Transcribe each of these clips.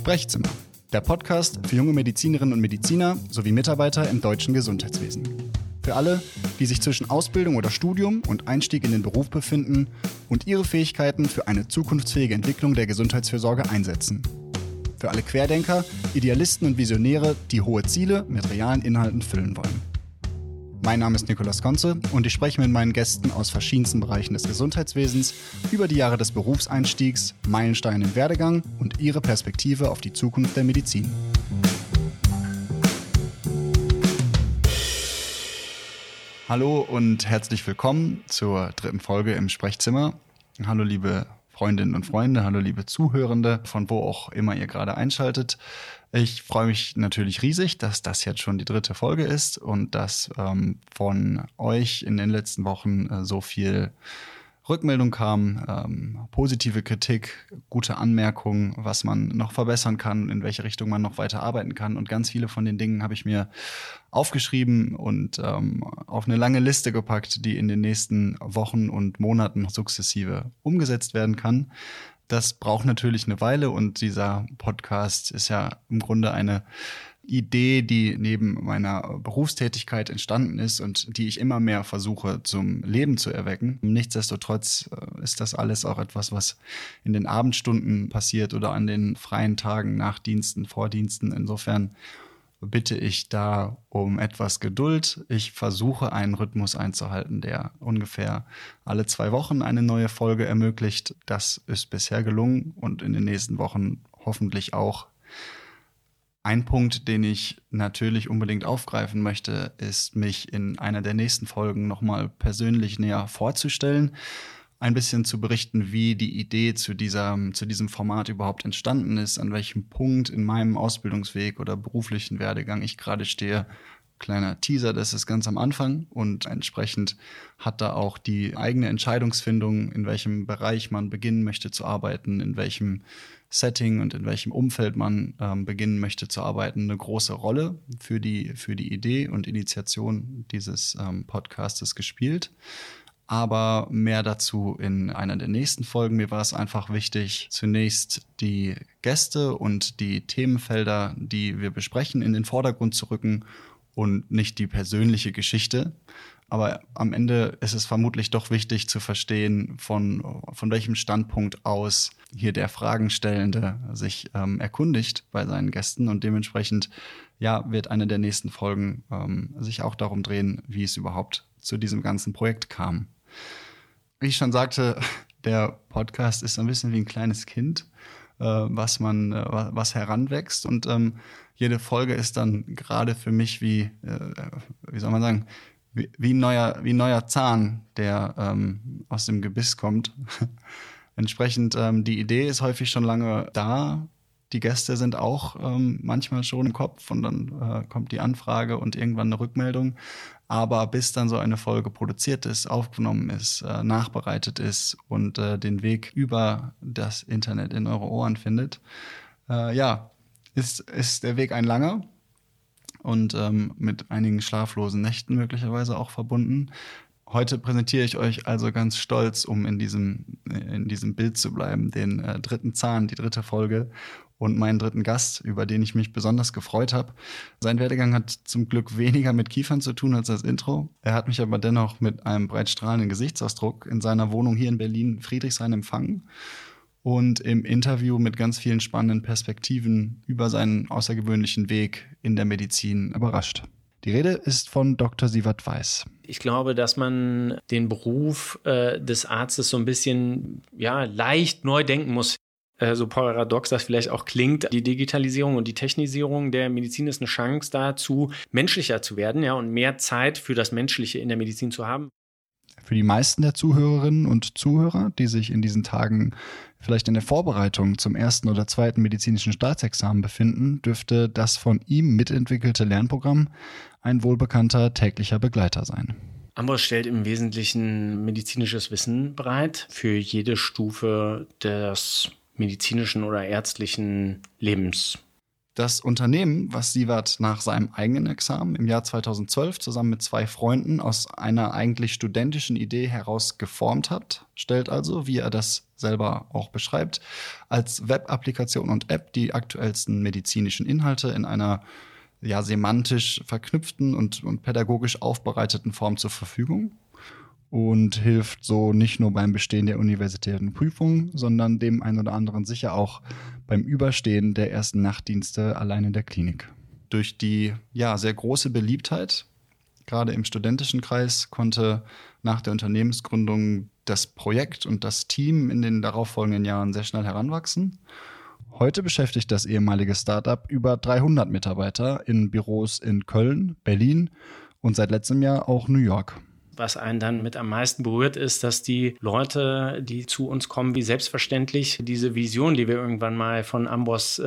Sprechzimmer, der Podcast für junge Medizinerinnen und Mediziner sowie Mitarbeiter im deutschen Gesundheitswesen. Für alle, die sich zwischen Ausbildung oder Studium und Einstieg in den Beruf befinden und ihre Fähigkeiten für eine zukunftsfähige Entwicklung der Gesundheitsfürsorge einsetzen. Für alle Querdenker, Idealisten und Visionäre, die hohe Ziele mit realen Inhalten füllen wollen. Mein Name ist Nikolaus Konze und ich spreche mit meinen Gästen aus verschiedensten Bereichen des Gesundheitswesens über die Jahre des Berufseinstiegs, Meilensteine im Werdegang und ihre Perspektive auf die Zukunft der Medizin. Hallo und herzlich willkommen zur dritten Folge im Sprechzimmer. Hallo liebe Freundinnen und Freunde, hallo liebe Zuhörende, von wo auch immer ihr gerade einschaltet. Ich freue mich natürlich riesig, dass das jetzt schon die dritte Folge ist und dass ähm, von euch in den letzten Wochen äh, so viel Rückmeldung kam, ähm, positive Kritik, gute Anmerkungen, was man noch verbessern kann, in welche Richtung man noch weiter arbeiten kann. Und ganz viele von den Dingen habe ich mir aufgeschrieben und ähm, auf eine lange Liste gepackt, die in den nächsten Wochen und Monaten sukzessive umgesetzt werden kann. Das braucht natürlich eine Weile und dieser Podcast ist ja im Grunde eine Idee, die neben meiner Berufstätigkeit entstanden ist und die ich immer mehr versuche zum Leben zu erwecken. Nichtsdestotrotz äh, ist das alles auch etwas, was in den Abendstunden passiert oder an den freien Tagen, Nachdiensten, Vordiensten. Insofern bitte ich da um etwas Geduld. Ich versuche einen Rhythmus einzuhalten, der ungefähr alle zwei Wochen eine neue Folge ermöglicht. Das ist bisher gelungen und in den nächsten Wochen hoffentlich auch. Ein Punkt, den ich natürlich unbedingt aufgreifen möchte, ist mich in einer der nächsten Folgen nochmal persönlich näher vorzustellen ein bisschen zu berichten, wie die Idee zu, dieser, zu diesem Format überhaupt entstanden ist, an welchem Punkt in meinem Ausbildungsweg oder beruflichen Werdegang ich gerade stehe. Kleiner Teaser, das ist ganz am Anfang und entsprechend hat da auch die eigene Entscheidungsfindung, in welchem Bereich man beginnen möchte zu arbeiten, in welchem Setting und in welchem Umfeld man ähm, beginnen möchte zu arbeiten, eine große Rolle für die, für die Idee und Initiation dieses ähm, Podcastes gespielt aber mehr dazu in einer der nächsten Folgen. Mir war es einfach wichtig, zunächst die Gäste und die Themenfelder, die wir besprechen, in den Vordergrund zu rücken und nicht die persönliche Geschichte. Aber am Ende ist es vermutlich doch wichtig zu verstehen, von, von welchem Standpunkt aus hier der Fragenstellende sich ähm, erkundigt bei seinen Gästen. Und dementsprechend, ja, wird eine der nächsten Folgen ähm, sich auch darum drehen, wie es überhaupt zu diesem ganzen Projekt kam. Wie ich schon sagte, der Podcast ist so ein bisschen wie ein kleines Kind, was man, äh, was heranwächst. Und ähm, jede Folge ist dann gerade für mich wie, äh, wie soll man sagen, wie, wie, neuer, wie neuer Zahn, der ähm, aus dem Gebiss kommt. Entsprechend, ähm, die Idee ist häufig schon lange da. Die Gäste sind auch ähm, manchmal schon im Kopf und dann äh, kommt die Anfrage und irgendwann eine Rückmeldung. Aber bis dann so eine Folge produziert ist, aufgenommen ist, äh, nachbereitet ist und äh, den Weg über das Internet in eure Ohren findet, äh, ja, ist, ist der Weg ein langer und ähm, mit einigen schlaflosen Nächten möglicherweise auch verbunden. Heute präsentiere ich euch also ganz stolz, um in diesem, in diesem Bild zu bleiben, den äh, dritten Zahn, die dritte Folge und meinen dritten Gast, über den ich mich besonders gefreut habe. Sein Werdegang hat zum Glück weniger mit Kiefern zu tun als das Intro. Er hat mich aber dennoch mit einem breitstrahlenden Gesichtsausdruck in seiner Wohnung hier in Berlin Friedrichshain empfangen und im Interview mit ganz vielen spannenden Perspektiven über seinen außergewöhnlichen Weg in der Medizin überrascht. Die Rede ist von Dr. Sievert Weiß. Ich glaube, dass man den Beruf äh, des Arztes so ein bisschen ja, leicht neu denken muss. Äh, so paradox das vielleicht auch klingt, die Digitalisierung und die Technisierung der Medizin ist eine Chance dazu, menschlicher zu werden, ja, und mehr Zeit für das Menschliche in der Medizin zu haben. Für die meisten der Zuhörerinnen und Zuhörer, die sich in diesen Tagen vielleicht in der Vorbereitung zum ersten oder zweiten medizinischen Staatsexamen befinden, dürfte das von ihm mitentwickelte Lernprogramm ein wohlbekannter täglicher Begleiter sein. Ambros stellt im Wesentlichen medizinisches Wissen bereit für jede Stufe des medizinischen oder ärztlichen Lebens. Das Unternehmen, was Sievert nach seinem eigenen Examen im Jahr 2012 zusammen mit zwei Freunden aus einer eigentlich studentischen Idee heraus geformt hat, stellt also, wie er das selber auch beschreibt, als Web-Applikation und App die aktuellsten medizinischen Inhalte in einer ja, semantisch verknüpften und, und pädagogisch aufbereiteten Form zur Verfügung und hilft so nicht nur beim Bestehen der universitären Prüfung, sondern dem einen oder anderen sicher auch beim Überstehen der ersten Nachtdienste allein in der Klinik. Durch die ja sehr große Beliebtheit, gerade im studentischen Kreis, konnte nach der Unternehmensgründung das Projekt und das Team in den darauffolgenden Jahren sehr schnell heranwachsen. Heute beschäftigt das ehemalige Startup über 300 Mitarbeiter in Büros in Köln, Berlin und seit letztem Jahr auch New York was einen dann mit am meisten berührt, ist, dass die Leute, die zu uns kommen, wie selbstverständlich diese Vision, die wir irgendwann mal von Amboss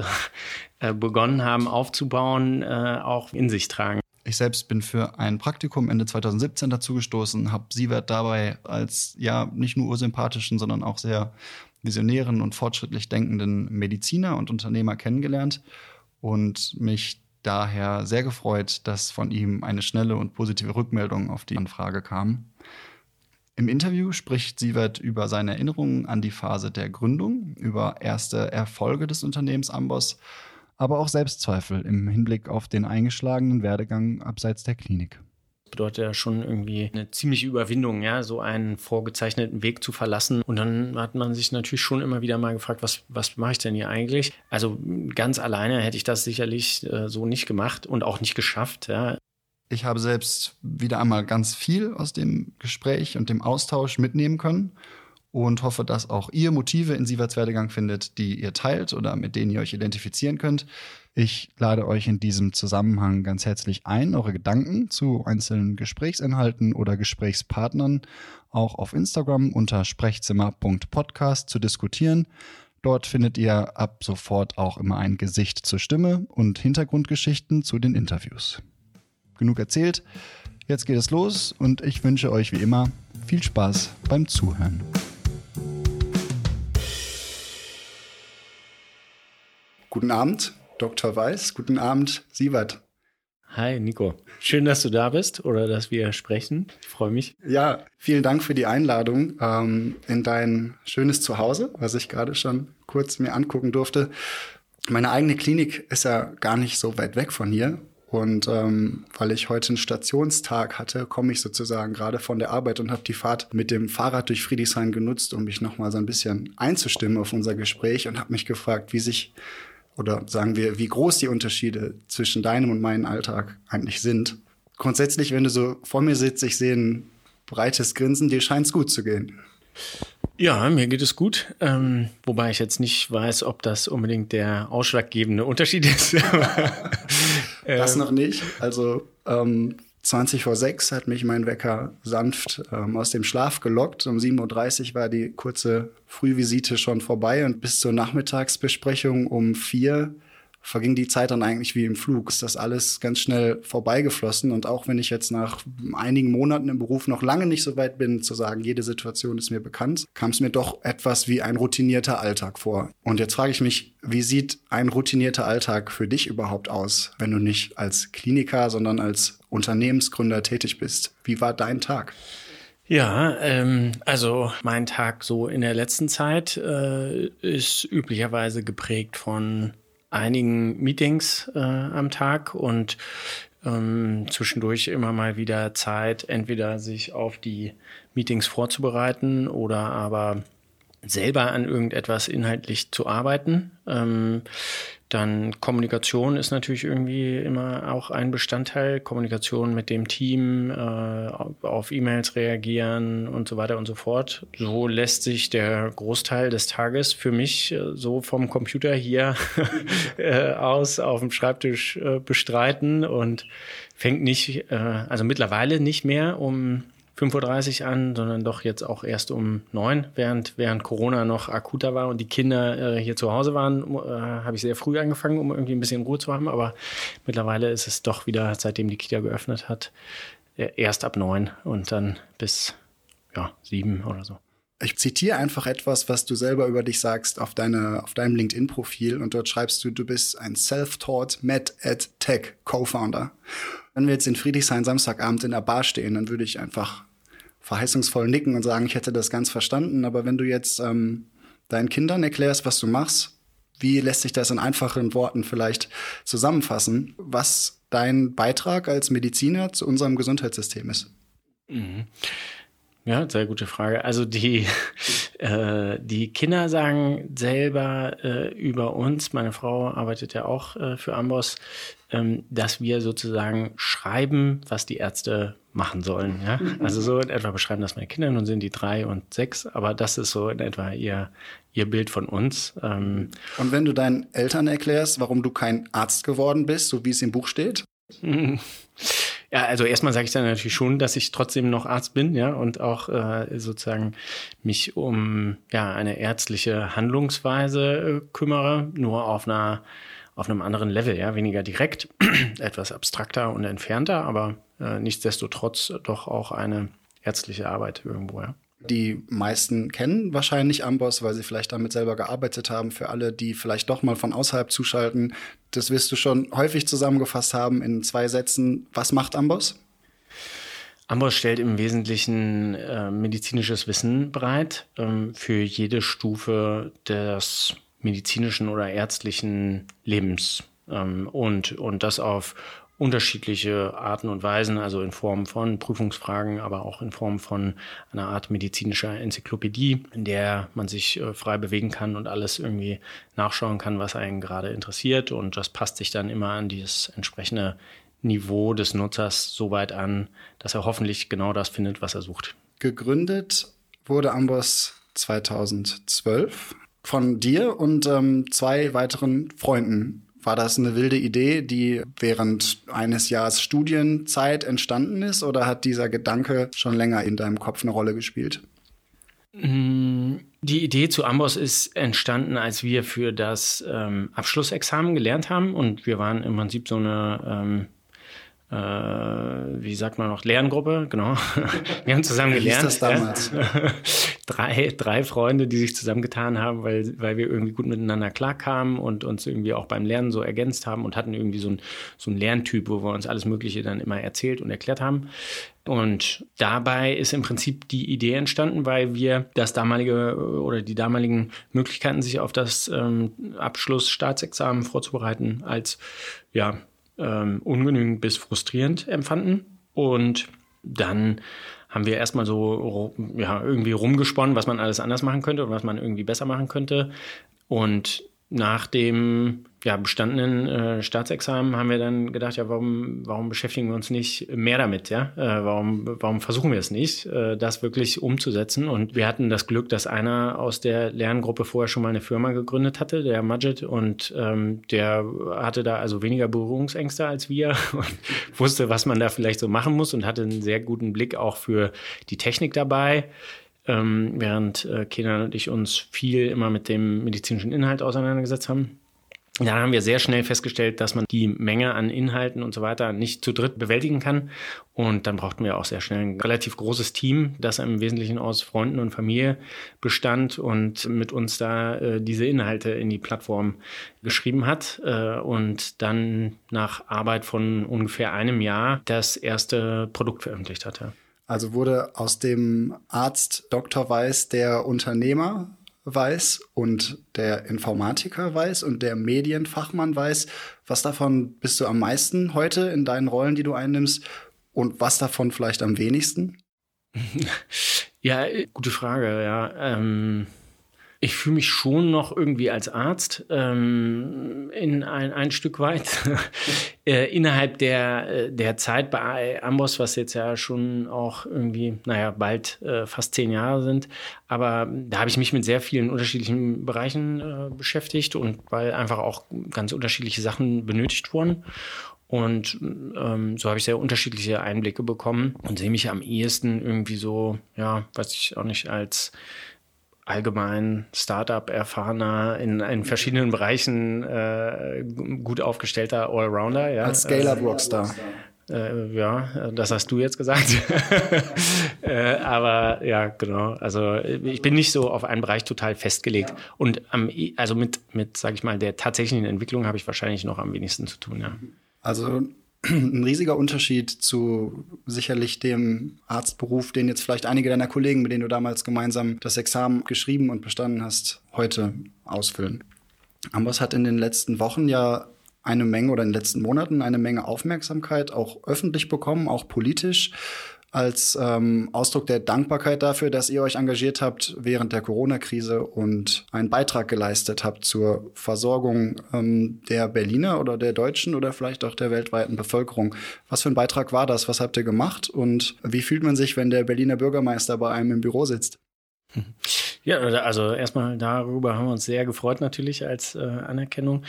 äh, begonnen haben aufzubauen, äh, auch in sich tragen. Ich selbst bin für ein Praktikum Ende 2017 dazugestoßen, habe Sievert dabei als ja nicht nur ursympathischen, sondern auch sehr visionären und fortschrittlich denkenden Mediziner und Unternehmer kennengelernt und mich daher sehr gefreut, dass von ihm eine schnelle und positive Rückmeldung auf die Anfrage kam. Im Interview spricht Sievert über seine Erinnerungen an die Phase der Gründung, über erste Erfolge des Unternehmens Amboss, aber auch Selbstzweifel im Hinblick auf den eingeschlagenen Werdegang abseits der Klinik bedeutet ja schon irgendwie eine ziemliche Überwindung, ja, so einen vorgezeichneten Weg zu verlassen. Und dann hat man sich natürlich schon immer wieder mal gefragt, was, was mache ich denn hier eigentlich? Also ganz alleine hätte ich das sicherlich äh, so nicht gemacht und auch nicht geschafft, ja. Ich habe selbst wieder einmal ganz viel aus dem Gespräch und dem Austausch mitnehmen können und hoffe, dass auch ihr Motive in Sieverts Werdegang findet, die ihr teilt oder mit denen ihr euch identifizieren könnt. Ich lade euch in diesem Zusammenhang ganz herzlich ein, eure Gedanken zu einzelnen Gesprächsinhalten oder Gesprächspartnern auch auf Instagram unter sprechzimmer.podcast zu diskutieren. Dort findet ihr ab sofort auch immer ein Gesicht zur Stimme und Hintergrundgeschichten zu den Interviews. Genug erzählt, jetzt geht es los und ich wünsche euch wie immer viel Spaß beim Zuhören. Guten Abend, Dr. Weiß. Guten Abend, Sievert. Hi, Nico. Schön, dass du da bist oder dass wir sprechen. Ich freue mich. Ja, vielen Dank für die Einladung ähm, in dein schönes Zuhause, was ich gerade schon kurz mir angucken durfte. Meine eigene Klinik ist ja gar nicht so weit weg von hier. Und ähm, weil ich heute einen Stationstag hatte, komme ich sozusagen gerade von der Arbeit und habe die Fahrt mit dem Fahrrad durch Friedrichshain genutzt, um mich nochmal so ein bisschen einzustimmen auf unser Gespräch und habe mich gefragt, wie sich oder sagen wir, wie groß die Unterschiede zwischen deinem und meinem Alltag eigentlich sind. Grundsätzlich, wenn du so vor mir sitzt, ich sehe ein breites Grinsen, dir scheint es gut zu gehen. Ja, mir geht es gut. Ähm, wobei ich jetzt nicht weiß, ob das unbedingt der ausschlaggebende Unterschied ist. das noch nicht. Also ähm, 20 vor 6 hat mich mein Wecker sanft ähm, aus dem Schlaf gelockt. Um 7.30 Uhr war die kurze Frühvisite schon vorbei und bis zur Nachmittagsbesprechung um 4 verging die Zeit dann eigentlich wie im Flug. Ist das alles ganz schnell vorbeigeflossen. Und auch wenn ich jetzt nach einigen Monaten im Beruf noch lange nicht so weit bin, zu sagen, jede Situation ist mir bekannt, kam es mir doch etwas wie ein routinierter Alltag vor. Und jetzt frage ich mich, wie sieht ein routinierter Alltag für dich überhaupt aus, wenn du nicht als Kliniker, sondern als Unternehmensgründer tätig bist? Wie war dein Tag? Ja, ähm, also mein Tag so in der letzten Zeit äh, ist üblicherweise geprägt von einigen Meetings äh, am Tag und ähm, zwischendurch immer mal wieder Zeit, entweder sich auf die Meetings vorzubereiten oder aber selber an irgendetwas inhaltlich zu arbeiten. Ähm, dann Kommunikation ist natürlich irgendwie immer auch ein Bestandteil. Kommunikation mit dem Team, äh, auf E-Mails reagieren und so weiter und so fort. So lässt sich der Großteil des Tages für mich äh, so vom Computer hier äh, aus auf dem Schreibtisch äh, bestreiten und fängt nicht, äh, also mittlerweile nicht mehr um 5.30 Uhr an, sondern doch jetzt auch erst um 9, während, während Corona noch akuter war und die Kinder äh, hier zu Hause waren, äh, habe ich sehr früh angefangen, um irgendwie ein bisschen Ruhe zu haben. Aber mittlerweile ist es doch wieder, seitdem die Kita geöffnet hat, äh, erst ab 9 und dann bis ja, 7 oder so. Ich zitiere einfach etwas, was du selber über dich sagst auf, deine, auf deinem LinkedIn-Profil und dort schreibst du, du bist ein Self-Taught Med Ed Tech Co-Founder. Wenn wir jetzt in Friedrichshain Samstagabend in der Bar stehen, dann würde ich einfach verheißungsvoll nicken und sagen, ich hätte das ganz verstanden. Aber wenn du jetzt ähm, deinen Kindern erklärst, was du machst, wie lässt sich das in einfachen Worten vielleicht zusammenfassen, was dein Beitrag als Mediziner zu unserem Gesundheitssystem ist? Mhm. Ja, sehr gute Frage. Also die, äh, die Kinder sagen selber äh, über uns, meine Frau arbeitet ja auch äh, für Amboss, ähm, dass wir sozusagen schreiben, was die Ärzte machen sollen. Ja? Also so in etwa beschreiben das meine Kinder, nun sind die drei und sechs, aber das ist so in etwa ihr, ihr Bild von uns. Ähm, und wenn du deinen Eltern erklärst, warum du kein Arzt geworden bist, so wie es im Buch steht? Ja, also erstmal sage ich dann natürlich schon, dass ich trotzdem noch Arzt bin, ja, und auch äh, sozusagen mich um ja eine ärztliche Handlungsweise äh, kümmere, nur auf einer auf einem anderen Level, ja, weniger direkt, etwas abstrakter und entfernter, aber äh, nichtsdestotrotz doch auch eine ärztliche Arbeit irgendwo, ja die meisten kennen wahrscheinlich Amboss, weil sie vielleicht damit selber gearbeitet haben. Für alle, die vielleicht doch mal von außerhalb zuschalten, das wirst du schon häufig zusammengefasst haben in zwei Sätzen. Was macht Amboss? Amboss stellt im Wesentlichen äh, medizinisches Wissen bereit ähm, für jede Stufe des medizinischen oder ärztlichen Lebens. Ähm, und, und das auf unterschiedliche Arten und Weisen, also in Form von Prüfungsfragen, aber auch in Form von einer Art medizinischer Enzyklopädie, in der man sich äh, frei bewegen kann und alles irgendwie nachschauen kann, was einen gerade interessiert. Und das passt sich dann immer an dieses entsprechende Niveau des Nutzers so weit an, dass er hoffentlich genau das findet, was er sucht. Gegründet wurde Amboss 2012 von dir und ähm, zwei weiteren Freunden. War das eine wilde Idee, die während eines Jahres Studienzeit entstanden ist oder hat dieser Gedanke schon länger in deinem Kopf eine Rolle gespielt? Mm, die Idee zu Amboss ist entstanden, als wir für das ähm, Abschlussexamen gelernt haben und wir waren im Prinzip so eine ähm, äh, wie sagt man noch, Lerngruppe, genau. Wir haben zusammen gelernt. Wie ist das damals? Ja? drei, drei Freunde, die sich zusammengetan haben, weil, weil wir irgendwie gut miteinander klarkamen und uns irgendwie auch beim Lernen so ergänzt haben und hatten irgendwie so ein, so ein Lerntyp, wo wir uns alles Mögliche dann immer erzählt und erklärt haben. Und dabei ist im Prinzip die Idee entstanden, weil wir das damalige oder die damaligen Möglichkeiten, sich auf das ähm, Abschlussstaatsexamen vorzubereiten, als ja, ähm, ungenügend bis frustrierend empfanden. Und dann haben wir erstmal so ja, irgendwie rumgesponnen, was man alles anders machen könnte und was man irgendwie besser machen könnte. Und nach dem ja, bestandenen äh, Staatsexamen haben wir dann gedacht, ja, warum, warum beschäftigen wir uns nicht mehr damit, ja? Äh, warum, warum versuchen wir es nicht, äh, das wirklich umzusetzen? Und wir hatten das Glück, dass einer aus der Lerngruppe vorher schon mal eine Firma gegründet hatte, der Majid, und ähm, der hatte da also weniger Berührungsängste als wir und wusste, was man da vielleicht so machen muss und hatte einen sehr guten Blick auch für die Technik dabei. Ähm, während äh, Kenan und ich uns viel immer mit dem medizinischen Inhalt auseinandergesetzt haben. Da haben wir sehr schnell festgestellt, dass man die Menge an Inhalten und so weiter nicht zu dritt bewältigen kann. Und dann brauchten wir auch sehr schnell ein relativ großes Team, das im Wesentlichen aus Freunden und Familie bestand und mit uns da äh, diese Inhalte in die Plattform geschrieben hat. Äh, und dann nach Arbeit von ungefähr einem Jahr das erste Produkt veröffentlicht hatte. Also wurde aus dem Arzt Dr. Weiß der Unternehmer weiß und der Informatiker weiß und der Medienfachmann weiß. Was davon bist du am meisten heute in deinen Rollen, die du einnimmst? Und was davon vielleicht am wenigsten? Ja, gute Frage, ja. Ähm ich fühle mich schon noch irgendwie als Arzt ähm, in ein, ein Stück weit. äh, innerhalb der, äh, der Zeit bei Amboss, was jetzt ja schon auch irgendwie, naja, bald äh, fast zehn Jahre sind. Aber da habe ich mich mit sehr vielen unterschiedlichen Bereichen äh, beschäftigt und weil einfach auch ganz unterschiedliche Sachen benötigt wurden. Und ähm, so habe ich sehr unterschiedliche Einblicke bekommen und sehe mich am ehesten irgendwie so, ja, weiß ich auch nicht, als allgemein Startup-erfahrener in, in verschiedenen Bereichen äh, gut aufgestellter Allrounder. Ja. Als Scale-Up-Rockstar. Äh, ja, das hast du jetzt gesagt. äh, äh, aber ja, genau. Also ich bin nicht so auf einen Bereich total festgelegt. Ja. Und am, also mit, mit, sag ich mal, der tatsächlichen Entwicklung habe ich wahrscheinlich noch am wenigsten zu tun, ja. Also ein riesiger Unterschied zu sicherlich dem Arztberuf, den jetzt vielleicht einige deiner Kollegen, mit denen du damals gemeinsam das Examen geschrieben und bestanden hast, heute ausfüllen. Amboss hat in den letzten Wochen ja eine Menge oder in den letzten Monaten eine Menge Aufmerksamkeit auch öffentlich bekommen, auch politisch als ähm, Ausdruck der Dankbarkeit dafür, dass ihr euch engagiert habt während der Corona-Krise und einen Beitrag geleistet habt zur Versorgung ähm, der Berliner oder der deutschen oder vielleicht auch der weltweiten Bevölkerung. Was für ein Beitrag war das? Was habt ihr gemacht? Und wie fühlt man sich, wenn der Berliner Bürgermeister bei einem im Büro sitzt? Ja, also erstmal darüber haben wir uns sehr gefreut natürlich als äh, Anerkennung.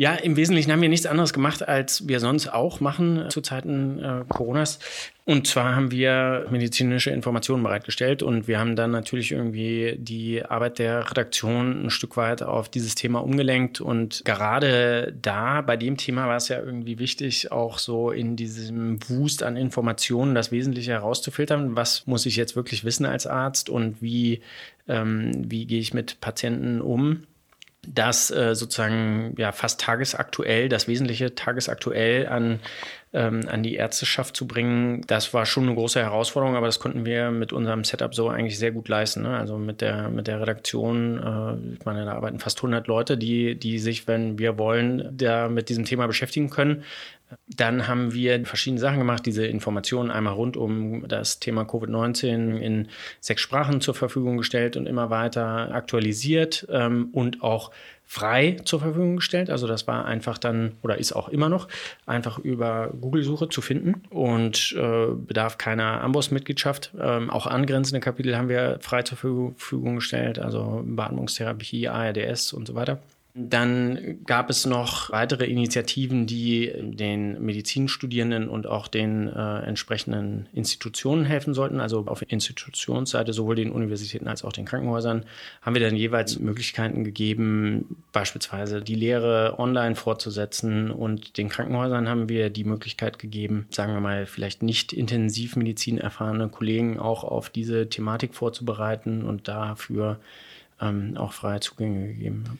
Ja, im Wesentlichen haben wir nichts anderes gemacht, als wir sonst auch machen zu Zeiten äh, Coronas. Und zwar haben wir medizinische Informationen bereitgestellt und wir haben dann natürlich irgendwie die Arbeit der Redaktion ein Stück weit auf dieses Thema umgelenkt. Und gerade da, bei dem Thema war es ja irgendwie wichtig, auch so in diesem Wust an Informationen das Wesentliche herauszufiltern. Was muss ich jetzt wirklich wissen als Arzt und wie, ähm, wie gehe ich mit Patienten um? Das äh, sozusagen ja fast tagesaktuell, das Wesentliche tagesaktuell an, ähm, an die Ärzteschaft zu bringen, das war schon eine große Herausforderung, aber das konnten wir mit unserem Setup so eigentlich sehr gut leisten. Ne? Also mit der, mit der Redaktion, äh, ich meine, da arbeiten fast 100 Leute, die, die sich, wenn wir wollen, da mit diesem Thema beschäftigen können. Dann haben wir verschiedene Sachen gemacht, diese Informationen einmal rund um das Thema Covid-19 in sechs Sprachen zur Verfügung gestellt und immer weiter aktualisiert ähm, und auch frei zur Verfügung gestellt. Also das war einfach dann oder ist auch immer noch einfach über Google-Suche zu finden und äh, bedarf keiner Amboss-Mitgliedschaft. Ähm, auch angrenzende Kapitel haben wir frei zur Verfügung gestellt, also Beatmungstherapie, ARDS und so weiter. Dann gab es noch weitere Initiativen, die den Medizinstudierenden und auch den äh, entsprechenden Institutionen helfen sollten. Also auf Institutionsseite sowohl den Universitäten als auch den Krankenhäusern haben wir dann jeweils Möglichkeiten gegeben, beispielsweise die Lehre online fortzusetzen. Und den Krankenhäusern haben wir die Möglichkeit gegeben, sagen wir mal, vielleicht nicht Intensivmedizin erfahrene Kollegen auch auf diese Thematik vorzubereiten und dafür ähm, auch freie Zugänge gegeben haben.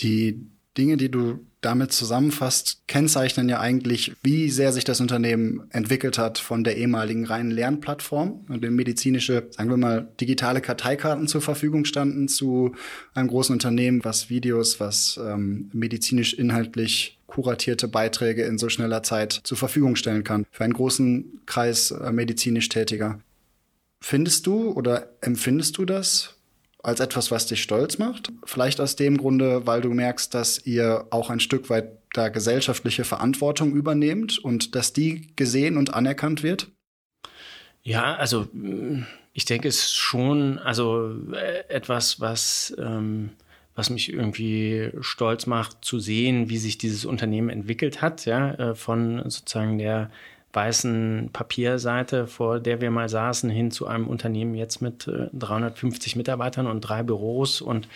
Die Dinge, die du damit zusammenfasst, kennzeichnen ja eigentlich, wie sehr sich das Unternehmen entwickelt hat von der ehemaligen reinen Lernplattform, in dem medizinische, sagen wir mal, digitale Karteikarten zur Verfügung standen, zu einem großen Unternehmen, was Videos, was ähm, medizinisch inhaltlich kuratierte Beiträge in so schneller Zeit zur Verfügung stellen kann für einen großen Kreis äh, medizinisch Tätiger. Findest du oder empfindest du das als etwas, was dich stolz macht. Vielleicht aus dem Grunde, weil du merkst, dass ihr auch ein Stück weit da gesellschaftliche Verantwortung übernehmt und dass die gesehen und anerkannt wird? Ja, also ich denke, es ist schon also äh, etwas, was ähm, was mich irgendwie stolz macht, zu sehen, wie sich dieses Unternehmen entwickelt hat, ja, äh, von sozusagen der weißen Papierseite, vor der wir mal saßen, hin zu einem Unternehmen jetzt mit äh, 350 Mitarbeitern und drei Büros und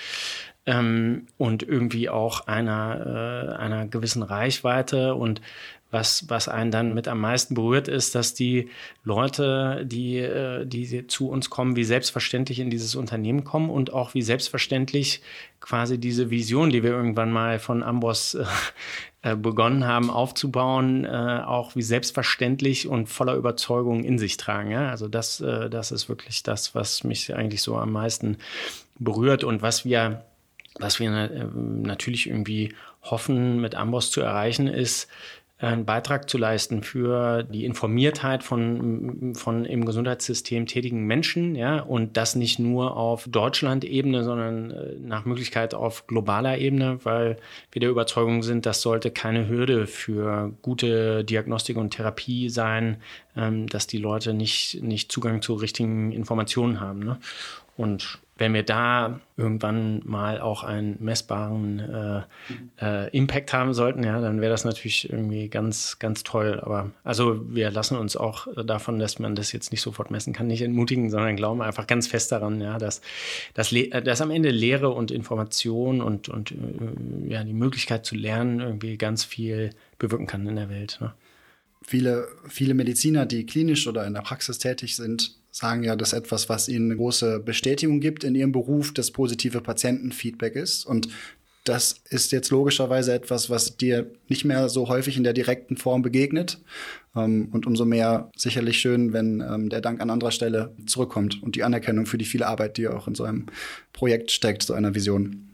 ähm, und irgendwie auch einer, äh, einer gewissen Reichweite. Und was, was einen dann mit am meisten berührt, ist, dass die Leute, die, äh, die zu uns kommen, wie selbstverständlich in dieses Unternehmen kommen und auch wie selbstverständlich quasi diese Vision, die wir irgendwann mal von Amboss äh, begonnen haben aufzubauen, äh, auch wie selbstverständlich und voller Überzeugung in sich tragen. Ja? Also das, äh, das ist wirklich das, was mich eigentlich so am meisten berührt und was wir, was wir äh, natürlich irgendwie hoffen, mit Amboss zu erreichen, ist, einen Beitrag zu leisten für die Informiertheit von, von im Gesundheitssystem tätigen Menschen, ja, und das nicht nur auf Deutschland-Ebene, sondern äh, nach Möglichkeit auf globaler Ebene, weil wir der Überzeugung sind, das sollte keine Hürde für gute Diagnostik und Therapie sein, ähm, dass die Leute nicht, nicht Zugang zu richtigen Informationen haben. Ne? Und wenn wir da irgendwann mal auch einen messbaren äh, äh, Impact haben sollten, ja, dann wäre das natürlich irgendwie ganz, ganz toll. Aber also wir lassen uns auch davon, dass man das jetzt nicht sofort messen kann, nicht entmutigen, sondern glauben einfach ganz fest daran, ja, dass, dass, dass am Ende Lehre und Information und, und äh, ja, die Möglichkeit zu lernen irgendwie ganz viel bewirken kann in der Welt. Ne? Viele, viele Mediziner, die klinisch oder in der Praxis tätig sind, sagen ja, dass etwas, was ihnen eine große Bestätigung gibt in ihrem Beruf, das positive Patientenfeedback ist. Und das ist jetzt logischerweise etwas, was dir nicht mehr so häufig in der direkten Form begegnet. Ähm, und umso mehr sicherlich schön, wenn ähm, der Dank an anderer Stelle zurückkommt und die Anerkennung für die viele Arbeit, die auch in so einem Projekt steckt, so einer Vision.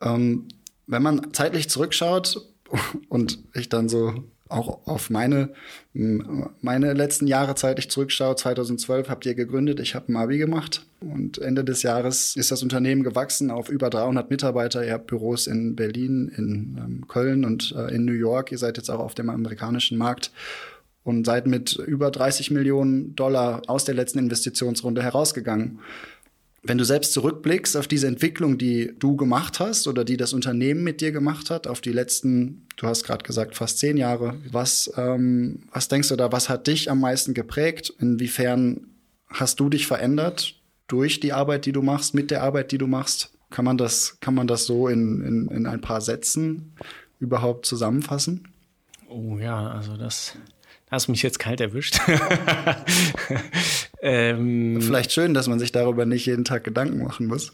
Ähm, wenn man zeitlich zurückschaut und ich dann so auch auf meine, meine letzten Jahre zeitlich zurückschaue, 2012 habt ihr gegründet, ich habe Abi gemacht und Ende des Jahres ist das Unternehmen gewachsen auf über 300 Mitarbeiter. Ihr habt Büros in Berlin, in ähm, Köln und äh, in New York. Ihr seid jetzt auch auf dem amerikanischen Markt und seid mit über 30 Millionen Dollar aus der letzten Investitionsrunde herausgegangen. Wenn du selbst zurückblickst auf diese Entwicklung, die du gemacht hast oder die das Unternehmen mit dir gemacht hat, auf die letzten, du hast gerade gesagt, fast zehn Jahre, was, ähm, was denkst du da, was hat dich am meisten geprägt? Inwiefern hast du dich verändert durch die Arbeit, die du machst, mit der Arbeit, die du machst? Kann man das, kann man das so in, in, in ein paar Sätzen überhaupt zusammenfassen? Oh ja, also das hast mich jetzt kalt erwischt. ähm, Vielleicht schön, dass man sich darüber nicht jeden Tag Gedanken machen muss.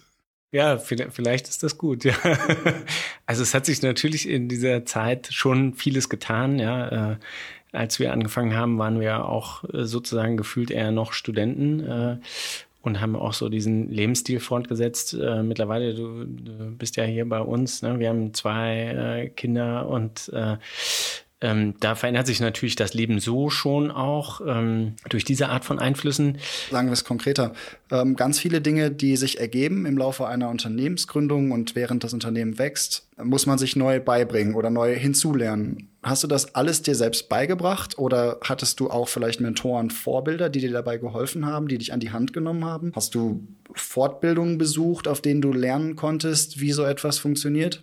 Ja, vielleicht ist das gut, ja. Also es hat sich natürlich in dieser Zeit schon vieles getan, ja. Äh, als wir angefangen haben, waren wir auch äh, sozusagen gefühlt eher noch Studenten äh, und haben auch so diesen Lebensstil fortgesetzt. Äh, mittlerweile, du, du, bist ja hier bei uns, ne? wir haben zwei äh, Kinder und ähm, da verändert sich natürlich das Leben so schon auch ähm, durch diese Art von Einflüssen. Sagen wir es konkreter. Ähm, ganz viele Dinge, die sich ergeben im Laufe einer Unternehmensgründung und während das Unternehmen wächst, muss man sich neu beibringen oder neu hinzulernen. Hast du das alles dir selbst beigebracht oder hattest du auch vielleicht Mentoren, Vorbilder, die dir dabei geholfen haben, die dich an die Hand genommen haben? Hast du Fortbildungen besucht, auf denen du lernen konntest, wie so etwas funktioniert?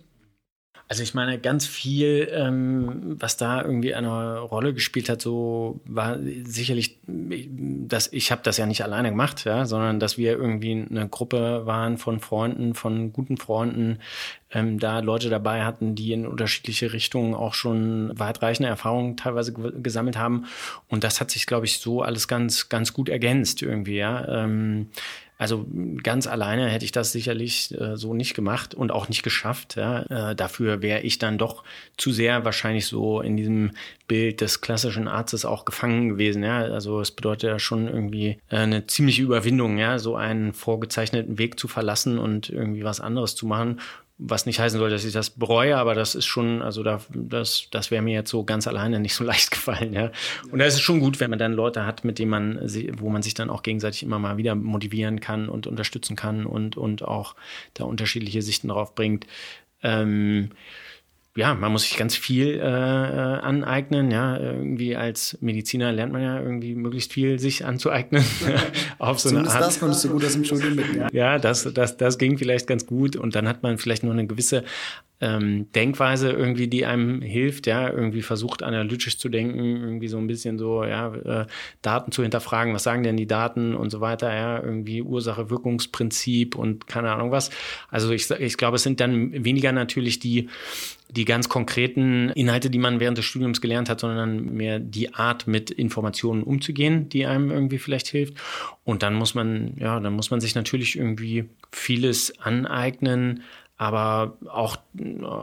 Also ich meine, ganz viel, ähm, was da irgendwie eine Rolle gespielt hat, so war sicherlich, dass ich habe das ja nicht alleine gemacht, ja, sondern dass wir irgendwie eine Gruppe waren von Freunden, von guten Freunden, ähm, da Leute dabei hatten, die in unterschiedliche Richtungen auch schon weitreichende Erfahrungen teilweise gesammelt haben. Und das hat sich, glaube ich, so alles ganz, ganz gut ergänzt irgendwie, ja. Ähm, also ganz alleine hätte ich das sicherlich äh, so nicht gemacht und auch nicht geschafft. Ja. Äh, dafür wäre ich dann doch zu sehr wahrscheinlich so in diesem Bild des klassischen Arztes auch gefangen gewesen. Ja. Also es bedeutet ja schon irgendwie äh, eine ziemliche Überwindung, ja, so einen vorgezeichneten Weg zu verlassen und irgendwie was anderes zu machen. Was nicht heißen soll, dass ich das bereue, aber das ist schon, also da, das, das wäre mir jetzt so ganz alleine nicht so leicht gefallen, ja. Und da ist es schon gut, wenn man dann Leute hat, mit denen man, wo man sich dann auch gegenseitig immer mal wieder motivieren kann und unterstützen kann und, und auch da unterschiedliche Sichten drauf bringt. Ähm, ja, man muss sich ganz viel äh, äh, aneignen. Ja, irgendwie als Mediziner lernt man ja irgendwie möglichst viel sich anzueignen. auf so Zumindest eine Art. das konntest du gut aus dem Studium mitnehmen. Ja, das, das, das ging vielleicht ganz gut. Und dann hat man vielleicht noch eine gewisse ähm, Denkweise irgendwie, die einem hilft, ja, irgendwie versucht analytisch zu denken, irgendwie so ein bisschen so, ja, äh, Daten zu hinterfragen, was sagen denn die Daten und so weiter, ja, irgendwie Ursache-Wirkungsprinzip und keine Ahnung was. Also ich, ich glaube, es sind dann weniger natürlich die, die ganz konkreten Inhalte, die man während des Studiums gelernt hat, sondern mehr die Art, mit Informationen umzugehen, die einem irgendwie vielleicht hilft. Und dann muss man, ja, dann muss man sich natürlich irgendwie vieles aneignen, aber auch,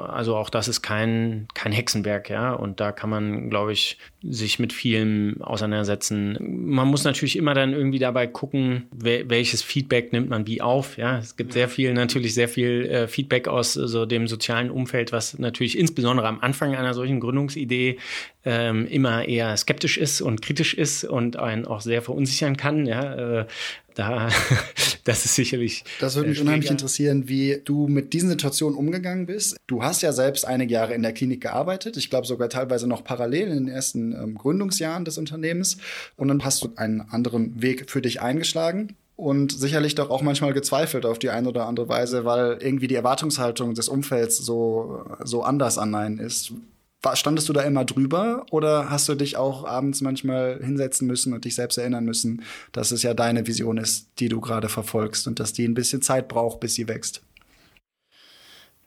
also auch das ist kein, kein Hexenwerk, ja. Und da kann man, glaube ich, sich mit vielem auseinandersetzen. Man muss natürlich immer dann irgendwie dabei gucken, welches Feedback nimmt man wie auf, ja. Es gibt sehr viel, natürlich sehr viel äh, Feedback aus so dem sozialen Umfeld, was natürlich insbesondere am Anfang einer solchen Gründungsidee ähm, immer eher skeptisch ist und kritisch ist und einen auch sehr verunsichern kann, ja. Äh, da, das ist sicherlich. Das würde mich unheimlich interessieren, wie du mit diesen Situationen umgegangen bist. Du hast ja selbst einige Jahre in der Klinik gearbeitet, ich glaube sogar teilweise noch parallel in den ersten ähm, Gründungsjahren des Unternehmens. Und dann hast du einen anderen Weg für dich eingeschlagen und sicherlich doch auch manchmal gezweifelt auf die eine oder andere Weise, weil irgendwie die Erwartungshaltung des Umfelds so, so anders an einen ist. Standest du da immer drüber oder hast du dich auch abends manchmal hinsetzen müssen und dich selbst erinnern müssen, dass es ja deine Vision ist, die du gerade verfolgst und dass die ein bisschen Zeit braucht, bis sie wächst?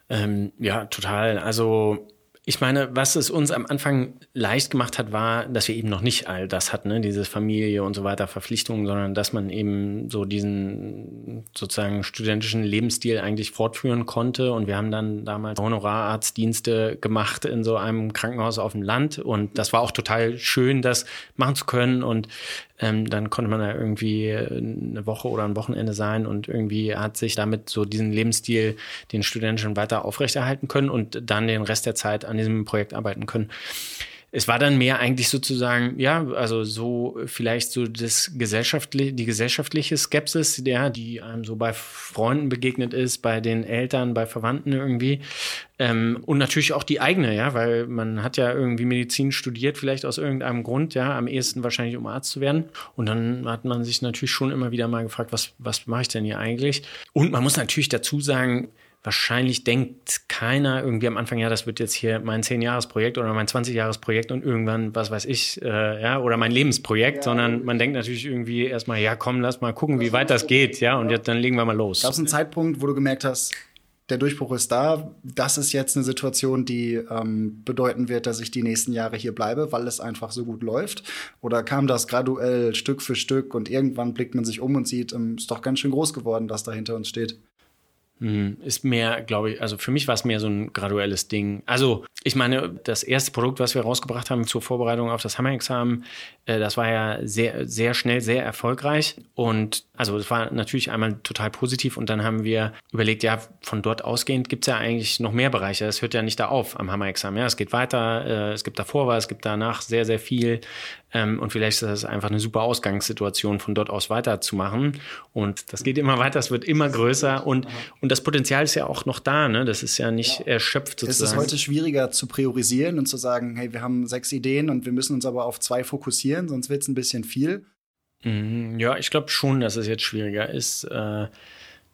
Ähm, ja, total. Also Ich meine, was es uns am Anfang leicht gemacht hat, war, dass wir eben noch nicht all das hatten, ne? diese Familie und so weiter, Verpflichtungen, sondern dass man eben so diesen sozusagen studentischen Lebensstil eigentlich fortführen konnte. Und wir haben dann damals Honorararztdienste gemacht in so einem Krankenhaus auf dem Land. Und das war auch total schön, das machen zu können. Und ähm, dann konnte man da irgendwie eine Woche oder ein Wochenende sein und irgendwie hat sich damit so diesen Lebensstil den Studenten weiter aufrechterhalten können und dann den Rest der Zeit an diesem Projekt arbeiten können es war dann mehr eigentlich sozusagen, ja, also so vielleicht so das gesellschaftliche, die gesellschaftliche Skepsis, ja, die einem so bei Freunden begegnet ist, bei den Eltern, bei Verwandten irgendwie. Ähm, und natürlich auch die eigene, ja, weil man hat ja irgendwie Medizin studiert, vielleicht aus irgendeinem Grund, ja, am ehesten wahrscheinlich, um Arzt zu werden. Und dann hat man sich natürlich schon immer wieder mal gefragt, was, was mache ich denn hier eigentlich? Und man muss natürlich dazu sagen, wahrscheinlich denkt keiner irgendwie am Anfang, ja, das wird jetzt hier mein 10-Jahres-Projekt oder mein 20-Jahres-Projekt und irgendwann, was weiß ich, äh, ja, oder mein Lebensprojekt, ja. sondern man denkt natürlich irgendwie erstmal, ja, komm, lass mal gucken, wie weit das geht, ja, und jetzt, dann legen wir mal los. Gab es einen Zeitpunkt, wo du gemerkt hast, der Durchbruch ist da, das ist jetzt eine Situation, die ähm, bedeuten wird, dass ich die nächsten Jahre hier bleibe, weil es einfach so gut läuft? Oder kam das graduell Stück für Stück und irgendwann blickt man sich um und sieht, ähm, ist doch ganz schön groß geworden, was da hinter uns steht? Hm, ist mehr, glaube ich, also für mich war es mehr so ein graduelles Ding. Also, ich meine, das erste Produkt, was wir rausgebracht haben zur Vorbereitung auf das Hammer-Examen, das war ja sehr, sehr schnell, sehr erfolgreich. Und also, es war natürlich einmal total positiv. Und dann haben wir überlegt, ja, von dort ausgehend gibt es ja eigentlich noch mehr Bereiche. Es hört ja nicht da auf am Hammer-Examen. Ja, es geht weiter, äh, es gibt davor was, es gibt danach sehr, sehr viel. Ähm, und vielleicht ist das einfach eine super Ausgangssituation, von dort aus weiterzumachen. Und das geht immer weiter, es wird immer größer und, und das Potenzial ist ja auch noch da. Ne? Das ist ja nicht ja. erschöpft sozusagen. Es ist heute schwieriger zu priorisieren und zu sagen, hey, wir haben sechs Ideen und wir müssen uns aber auf zwei fokussieren, sonst wird es ein bisschen viel. Mhm, ja, ich glaube schon, dass es jetzt schwieriger ist. Äh,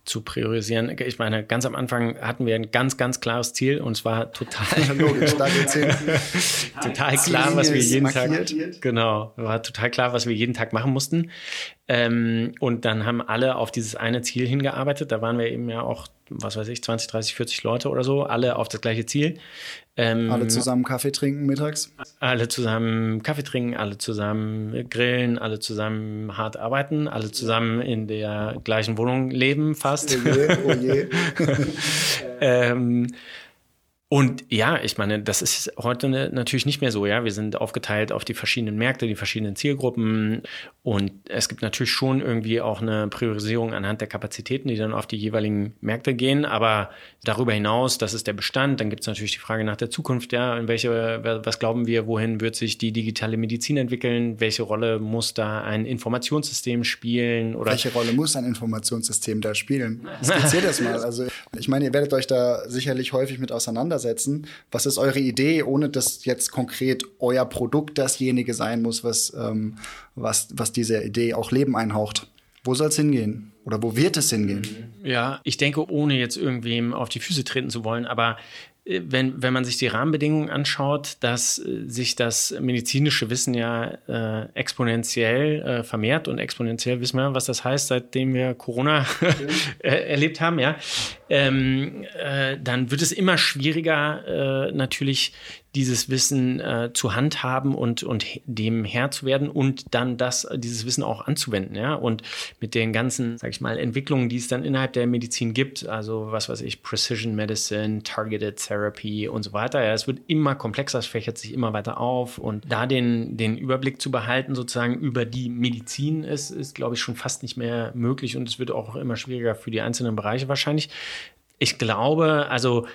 zu priorisieren. Ich meine, ganz am Anfang hatten wir ein ganz, ganz klares Ziel und zwar total logisch, total klar, was wir jeden markiert. Tag genau war total klar, was wir jeden Tag machen mussten. Ähm, und dann haben alle auf dieses eine Ziel hingearbeitet. Da waren wir eben ja auch, was weiß ich, 20, 30, 40 Leute oder so, alle auf das gleiche Ziel. Ähm, alle zusammen Kaffee trinken mittags? Alle zusammen Kaffee trinken, alle zusammen grillen, alle zusammen hart arbeiten, alle zusammen in der gleichen Wohnung leben, fast. Oh je, oh je. ähm, und ja, ich meine, das ist heute ne, natürlich nicht mehr so. Ja, wir sind aufgeteilt auf die verschiedenen Märkte, die verschiedenen Zielgruppen. Und es gibt natürlich schon irgendwie auch eine Priorisierung anhand der Kapazitäten, die dann auf die jeweiligen Märkte gehen. Aber darüber hinaus, das ist der Bestand. Dann gibt es natürlich die Frage nach der Zukunft. Ja, in welche, was glauben wir, wohin wird sich die digitale Medizin entwickeln? Welche Rolle muss da ein Informationssystem spielen? Oder welche Rolle muss ein Informationssystem da spielen? Skizziert das mal. Also, ich meine, ihr werdet euch da sicherlich häufig mit auseinandersetzen auseinandersetzen. Was ist eure Idee, ohne dass jetzt konkret euer Produkt dasjenige sein muss, was, ähm, was, was diese Idee auch Leben einhaucht? Wo soll es hingehen? Oder wo wird es hingehen? Ja, ich denke, ohne jetzt irgendwem auf die Füße treten zu wollen, aber äh, wenn, wenn man sich die Rahmenbedingungen anschaut, dass äh, sich das medizinische Wissen ja äh, exponentiell äh, vermehrt und exponentiell wissen wir, was das heißt, seitdem wir Corona erlebt haben, ja, ähm, äh, dann wird es immer schwieriger, äh, natürlich dieses Wissen äh, zu handhaben und, und dem Herr zu werden und dann das, dieses Wissen auch anzuwenden, ja. Und mit den ganzen, sag ich mal, Entwicklungen, die es dann innerhalb der Medizin gibt, also was weiß ich, Precision Medicine, Targeted Therapy und so weiter, ja, es wird immer komplexer, es fächert sich immer weiter auf und da den, den Überblick zu behalten, sozusagen über die Medizin ist, ist, glaube ich, schon fast nicht mehr möglich und es wird auch immer schwieriger für die einzelnen Bereiche wahrscheinlich. Ich glaube, also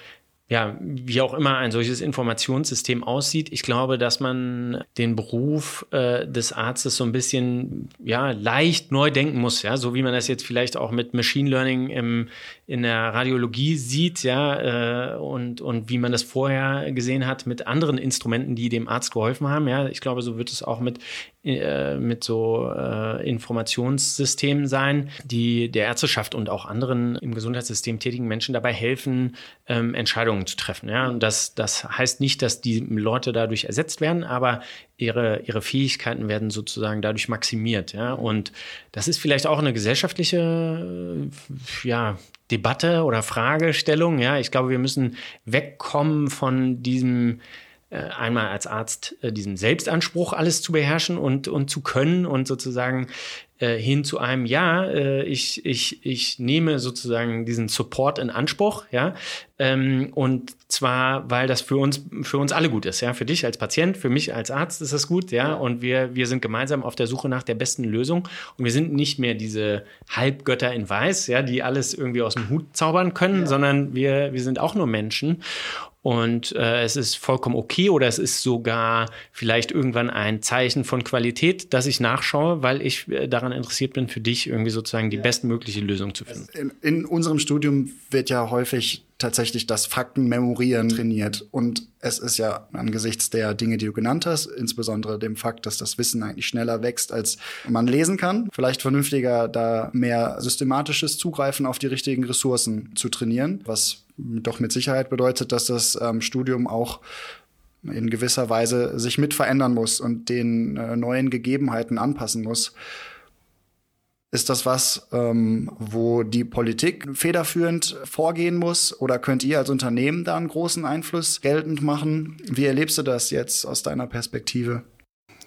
ja, wie auch immer ein solches Informationssystem aussieht. Ich glaube, dass man den Beruf äh, des Arztes so ein bisschen ja leicht neu denken muss, ja, so wie man das jetzt vielleicht auch mit Machine Learning im, in der Radiologie sieht, ja, äh, und und wie man das vorher gesehen hat mit anderen Instrumenten, die dem Arzt geholfen haben, ja. Ich glaube, so wird es auch mit äh, mit so äh, Informationssystemen sein, die der Ärzteschaft und auch anderen im Gesundheitssystem tätigen Menschen dabei helfen, ähm, Entscheidungen zu treffen. Ja? Und das, das heißt nicht, dass die Leute dadurch ersetzt werden, aber ihre, ihre Fähigkeiten werden sozusagen dadurch maximiert. Ja? Und das ist vielleicht auch eine gesellschaftliche ja, Debatte oder Fragestellung. Ja? Ich glaube, wir müssen wegkommen von diesem äh, einmal als Arzt äh, diesem Selbstanspruch alles zu beherrschen und, und zu können und sozusagen äh, hin zu einem, ja, äh, ich, ich, ich nehme sozusagen diesen Support in Anspruch, ja, ähm, und zwar, weil das für uns, für uns alle gut ist, ja, für dich als Patient, für mich als Arzt ist das gut, ja, und wir, wir sind gemeinsam auf der Suche nach der besten Lösung und wir sind nicht mehr diese Halbgötter in Weiß, ja, die alles irgendwie aus dem Hut zaubern können, ja. sondern wir, wir sind auch nur Menschen und äh, es ist vollkommen okay oder es ist sogar vielleicht irgendwann ein Zeichen von Qualität, dass ich nachschaue, weil ich äh, daran interessiert bin, für dich irgendwie sozusagen die ja. bestmögliche Lösung zu finden. In, in, unserem Studium wird ja häufig tatsächlich das Faktenmemorieren trainiert. Und es ist ja angesichts der Dinge, die du genannt hast, insbesondere dem Fakt, dass das Wissen eigentlich schneller wächst, als man lesen kann, vielleicht vernünftiger, da mehr systematisches Zugreifen auf die richtigen Ressourcen zu trainieren, was doch mit Sicherheit bedeutet, dass das ähm, Studium auch in gewisser Weise sich mit verändern muss und den äh, neuen Gegebenheiten anpassen muss. Ist das was, ähm, wo die Politik federführend vorgehen muss? Oder könnt ihr als Unternehmen da einen großen Einfluss geltend machen? Wie erlebst du das jetzt aus deiner Perspektive?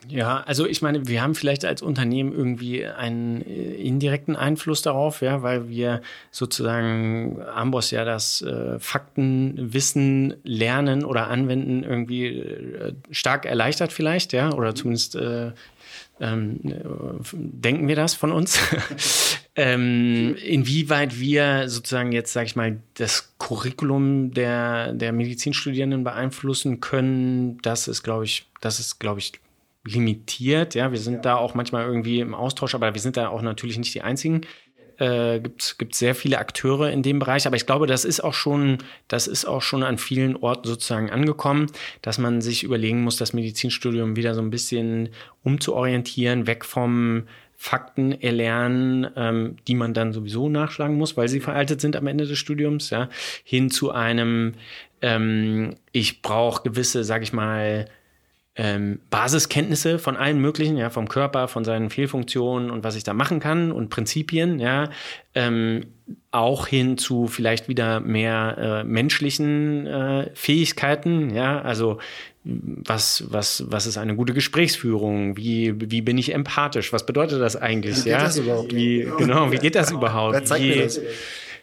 Ja, also ich meine, wir haben vielleicht als Unternehmen irgendwie einen äh, indirekten Einfluss darauf, ja, weil wir sozusagen Amboss ja das äh, Faktenwissen lernen oder anwenden irgendwie äh, stark erleichtert vielleicht, ja, oder zumindest äh, ähm, denken wir das von uns? ähm, inwieweit wir sozusagen jetzt, sage ich mal, das Curriculum der, der Medizinstudierenden beeinflussen können, das ist, glaube ich, das ist, glaube ich, limitiert. Ja, wir sind ja. da auch manchmal irgendwie im Austausch, aber wir sind da auch natürlich nicht die einzigen. Äh, gibt gibt sehr viele Akteure in dem Bereich, aber ich glaube, das ist auch schon, das ist auch schon an vielen Orten sozusagen angekommen, dass man sich überlegen muss, das Medizinstudium wieder so ein bisschen umzuorientieren, weg vom Fakten erlernen, ähm, die man dann sowieso nachschlagen muss, weil sie veraltet sind am Ende des Studiums, ja, hin zu einem, ähm, ich brauche gewisse, sag ich mal, ähm, Basiskenntnisse von allen möglichen, ja, vom Körper, von seinen Fehlfunktionen und was ich da machen kann und Prinzipien, ja, ähm, auch hin zu vielleicht wieder mehr äh, menschlichen äh, Fähigkeiten, ja, also was, was, was ist eine gute Gesprächsführung? Wie, wie bin ich empathisch? Was bedeutet das eigentlich? Wie geht ja? das überhaupt? Wie, genau, wie geht das überhaupt? Wer zeigt wie, mir das?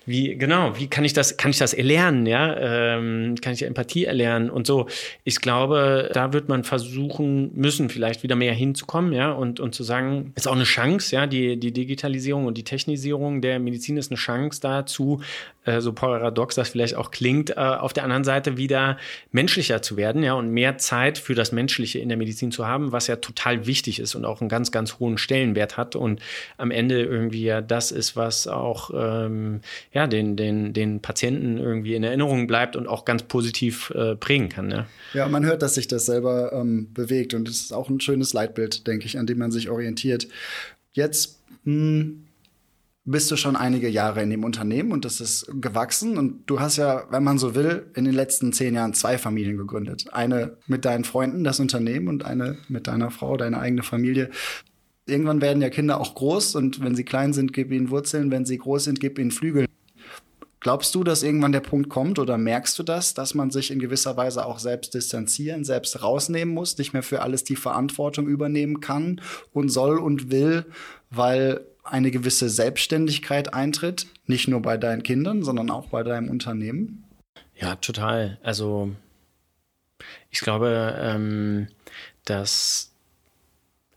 Wie, genau, wie kann ich das, kann ich das erlernen, ja? Ähm, kann ich Empathie erlernen und so. Ich glaube, da wird man versuchen müssen, vielleicht wieder mehr hinzukommen, ja, und, und zu sagen, ist auch eine Chance, ja, die, die Digitalisierung und die Technisierung der Medizin ist eine Chance dazu, äh, so paradox das vielleicht auch klingt, äh, auf der anderen Seite wieder menschlicher zu werden, ja, und mehr Zeit für das Menschliche in der Medizin zu haben, was ja total wichtig ist und auch einen ganz, ganz hohen Stellenwert hat und am Ende irgendwie ja das ist, was auch ähm, ja, den, den, den Patienten irgendwie in Erinnerung bleibt und auch ganz positiv äh, prägen kann. Ja. ja, man hört, dass sich das selber ähm, bewegt und es ist auch ein schönes Leitbild, denke ich, an dem man sich orientiert. Jetzt mh, hm, bist du schon einige Jahre in dem Unternehmen und das ist gewachsen. Und du hast ja, wenn man so will, in den letzten zehn Jahren zwei Familien gegründet. Eine mit deinen Freunden, das Unternehmen, und eine mit deiner Frau, deine eigene Familie. Irgendwann werden ja Kinder auch groß und wenn sie klein sind, gib ihnen Wurzeln, wenn sie groß sind, gib ihnen Flügel. Glaubst du, dass irgendwann der Punkt kommt oder merkst du das, dass man sich in gewisser Weise auch selbst distanzieren, selbst rausnehmen muss, nicht mehr für alles die Verantwortung übernehmen kann und soll und will, weil eine gewisse Selbstständigkeit eintritt, nicht nur bei deinen Kindern, sondern auch bei deinem Unternehmen? Ja, total. Also ich glaube, ähm, dass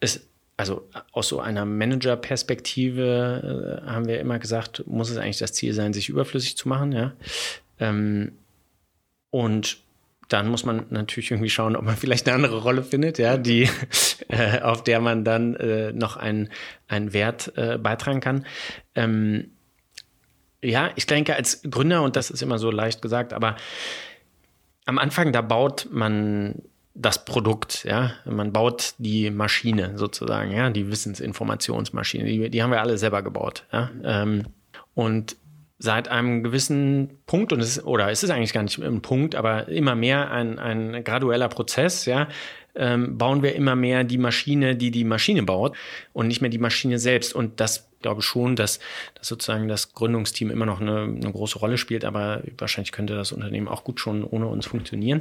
es also aus so einer Manager-Perspektive äh, haben wir immer gesagt, muss es eigentlich das Ziel sein, sich überflüssig zu machen, ja. Ähm, und dann muss man natürlich irgendwie schauen, ob man vielleicht eine andere Rolle findet, ja, die, äh, auf der man dann äh, noch einen, einen Wert äh, beitragen kann. Ähm, ja, ich denke, als Gründer, und das ist immer so leicht gesagt, aber am Anfang, da baut man das Produkt, ja. Man baut die Maschine sozusagen, ja, die Wissensinformationsmaschine, die, die haben wir alle selber gebaut, ja. Ähm, und seit einem gewissen Punkt, und es oder es ist eigentlich gar nicht ein Punkt, aber immer mehr ein, ein gradueller Prozess, ja, ähm, bauen wir immer mehr die Maschine, die die Maschine baut und nicht mehr die Maschine selbst. Und das glaube ich schon, dass, dass sozusagen das Gründungsteam immer noch eine, eine, große Rolle spielt, aber wahrscheinlich könnte das Unternehmen auch gut schon ohne uns funktionieren.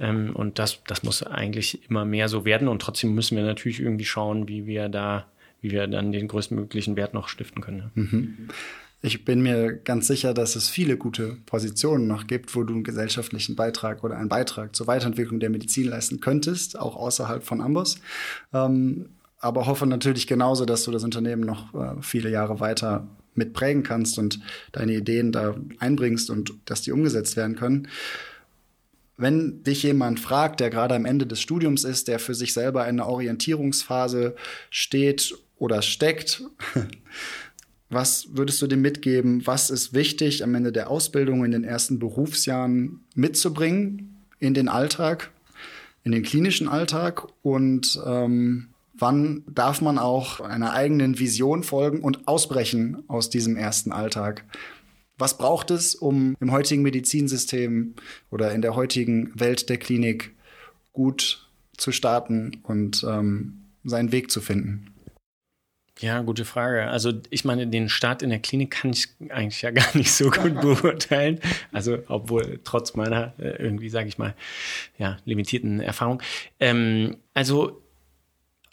Ähm, und das, das muss eigentlich immer mehr so werden. Und trotzdem müssen wir natürlich irgendwie schauen, wie wir da, wie wir dann den größtmöglichen Wert noch stiften können. Mhm. Ich bin mir ganz sicher, dass es viele gute Positionen noch gibt, wo du einen gesellschaftlichen Beitrag oder einen Beitrag zur Weiterentwicklung der Medizin leisten könntest, auch außerhalb von Amboss. Ähm, aber hoffe natürlich genauso, dass du das Unternehmen noch äh, viele Jahre weiter mitprägen kannst und deine Ideen da einbringst und dass die umgesetzt werden können. Wenn dich jemand fragt, der gerade am Ende des Studiums ist, der für sich selber in einer Orientierungsphase steht oder steckt, Was würdest du dem mitgeben? Was ist wichtig am Ende der Ausbildung in den ersten Berufsjahren mitzubringen in den Alltag, in den klinischen Alltag? Und ähm, wann darf man auch einer eigenen Vision folgen und ausbrechen aus diesem ersten Alltag? Was braucht es, um im heutigen Medizinsystem oder in der heutigen Welt der Klinik gut zu starten und ähm, seinen Weg zu finden? Ja, gute Frage. Also ich meine, den Start in der Klinik kann ich eigentlich ja gar nicht so gut beurteilen. Also obwohl trotz meiner äh, irgendwie, sage ich mal, ja, limitierten Erfahrung. Ähm, also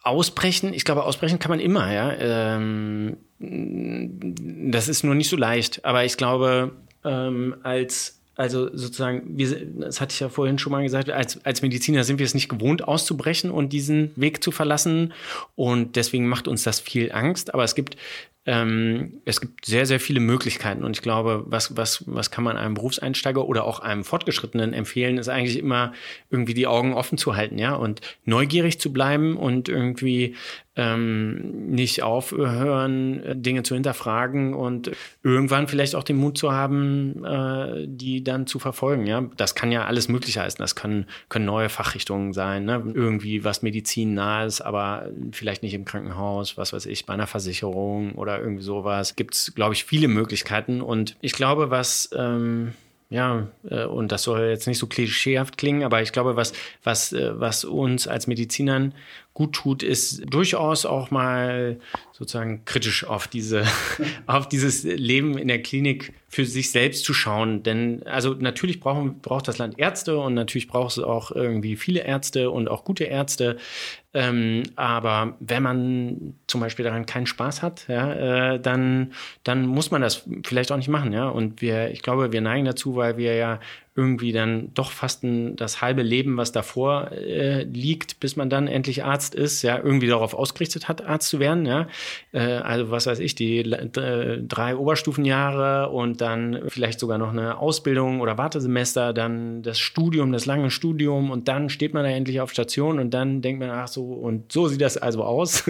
ausbrechen, ich glaube, ausbrechen kann man immer, ja. Ähm, das ist nur nicht so leicht. Aber ich glaube, ähm, als also sozusagen, wir, das hatte ich ja vorhin schon mal gesagt, als, als Mediziner sind wir es nicht gewohnt, auszubrechen und diesen Weg zu verlassen. Und deswegen macht uns das viel Angst. Aber es gibt ähm, es gibt sehr, sehr viele Möglichkeiten und ich glaube, was, was, was kann man einem Berufseinsteiger oder auch einem Fortgeschrittenen empfehlen, ist eigentlich immer irgendwie die Augen offen zu halten, ja, und neugierig zu bleiben und irgendwie ähm, nicht aufhören, Dinge zu hinterfragen und irgendwann vielleicht auch den Mut zu haben, äh, die dann zu verfolgen. Ja, das kann ja alles Mögliche heißen. Das können, können neue Fachrichtungen sein, ne? irgendwie was Medizin nah ist, aber vielleicht nicht im Krankenhaus, was weiß ich, bei einer Versicherung oder oder irgendwie sowas. Gibt es, glaube ich, viele Möglichkeiten. Und ich glaube, was, ähm, ja, äh, und das soll jetzt nicht so klischeehaft klingen, aber ich glaube, was, was, äh, was uns als Medizinern gut tut, ist durchaus auch mal sozusagen kritisch auf diese, auf dieses Leben in der Klinik für sich selbst zu schauen. Denn also natürlich brauchen, braucht das Land Ärzte und natürlich braucht es auch irgendwie viele Ärzte und auch gute Ärzte. Ähm, aber wenn man zum Beispiel daran keinen Spaß hat, ja, äh, dann, dann muss man das vielleicht auch nicht machen. Ja? Und wir, ich glaube, wir neigen dazu, weil wir ja irgendwie dann doch fast ein, das halbe Leben, was davor äh, liegt, bis man dann endlich Arzt ist, ja, irgendwie darauf ausgerichtet hat, Arzt zu werden, ja. Äh, also was weiß ich, die äh, drei Oberstufenjahre und dann vielleicht sogar noch eine Ausbildung oder Wartesemester, dann das Studium, das lange Studium und dann steht man da endlich auf Station und dann denkt man, ach so, und so sieht das also aus.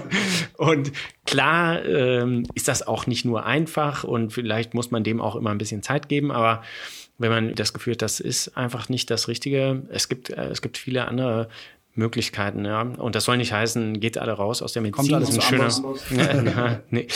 und klar ähm, ist das auch nicht nur einfach und vielleicht muss man dem auch immer ein bisschen Zeit geben, aber wenn man das Gefühl hat, das ist einfach nicht das Richtige. Es gibt, äh, es gibt viele andere Möglichkeiten, ja. Und das soll nicht heißen, geht alle raus aus der Medizin. Kommt alles ist ein schöner, ja, nee,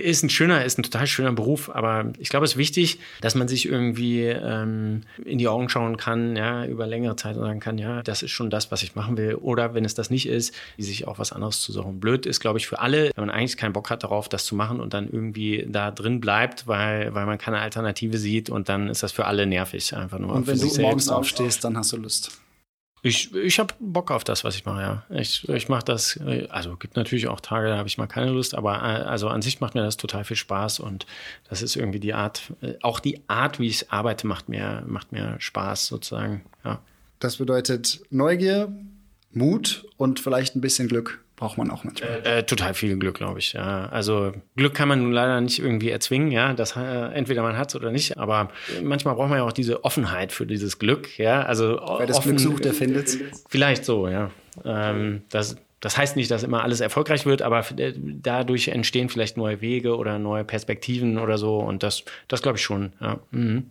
ist ein schöner, ist ein total schöner Beruf, aber ich glaube, es ist wichtig, dass man sich irgendwie ähm, in die Augen schauen kann, ja, über längere Zeit und sagen kann, ja, das ist schon das, was ich machen will. Oder wenn es das nicht ist, sich auch was anderes zu suchen. Blöd ist, glaube ich, für alle, wenn man eigentlich keinen Bock hat darauf, das zu machen und dann irgendwie da drin bleibt, weil, weil man keine Alternative sieht und dann ist das für alle nervig einfach nur. Und wenn du morgens aufstehst, dann hast du Lust. Ich, ich habe Bock auf das, was ich mache, ja. Ich, ich mache das, also gibt natürlich auch Tage, da habe ich mal keine Lust, aber äh, also an sich macht mir das total viel Spaß und das ist irgendwie die Art, äh, auch die Art, wie ich arbeite, macht mir, macht mir Spaß sozusagen, ja. Das bedeutet Neugier, Mut und vielleicht ein bisschen Glück braucht man auch manchmal. Äh, äh, total viel Glück, glaube ich. Ja. Also Glück kann man nun leider nicht irgendwie erzwingen, ja. Das äh, entweder man hat es oder nicht, aber manchmal braucht man ja auch diese Offenheit für dieses Glück, ja. Also Wer das offen, Glück sucht, der findet Vielleicht so, ja. Ähm, das, das heißt nicht, dass immer alles erfolgreich wird, aber äh, dadurch entstehen vielleicht neue Wege oder neue Perspektiven oder so. Und das, das glaube ich schon. Ja. Mhm.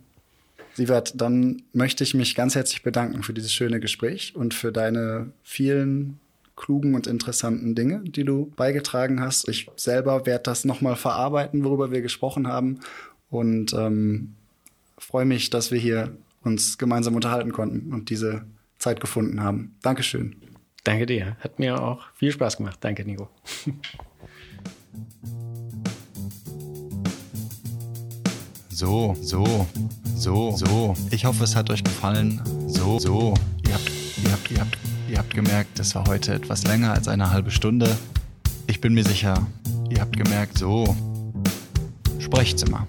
Sievert, dann möchte ich mich ganz herzlich bedanken für dieses schöne Gespräch und für deine vielen klugen und interessanten Dinge, die du beigetragen hast. Ich selber werde das nochmal verarbeiten, worüber wir gesprochen haben und ähm, freue mich, dass wir hier uns gemeinsam unterhalten konnten und diese Zeit gefunden haben. Dankeschön. Danke dir. Hat mir auch viel Spaß gemacht. Danke, Nico. So, so, so, so. Ich hoffe, es hat euch gefallen. So, so. Ihr habt, ihr habt, ihr habt, ihr habt gemerkt, es war heute etwas länger als eine halbe Stunde. Ich bin mir sicher, ihr habt gemerkt, so. Sprechzimmer.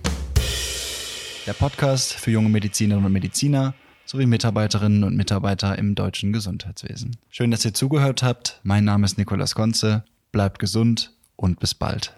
Der Podcast für junge Medizinerinnen und Mediziner sowie Mitarbeiterinnen und Mitarbeiter im deutschen Gesundheitswesen. Schön, dass ihr zugehört habt. Mein Name ist Nikolas Konze. Bleibt gesund und bis bald.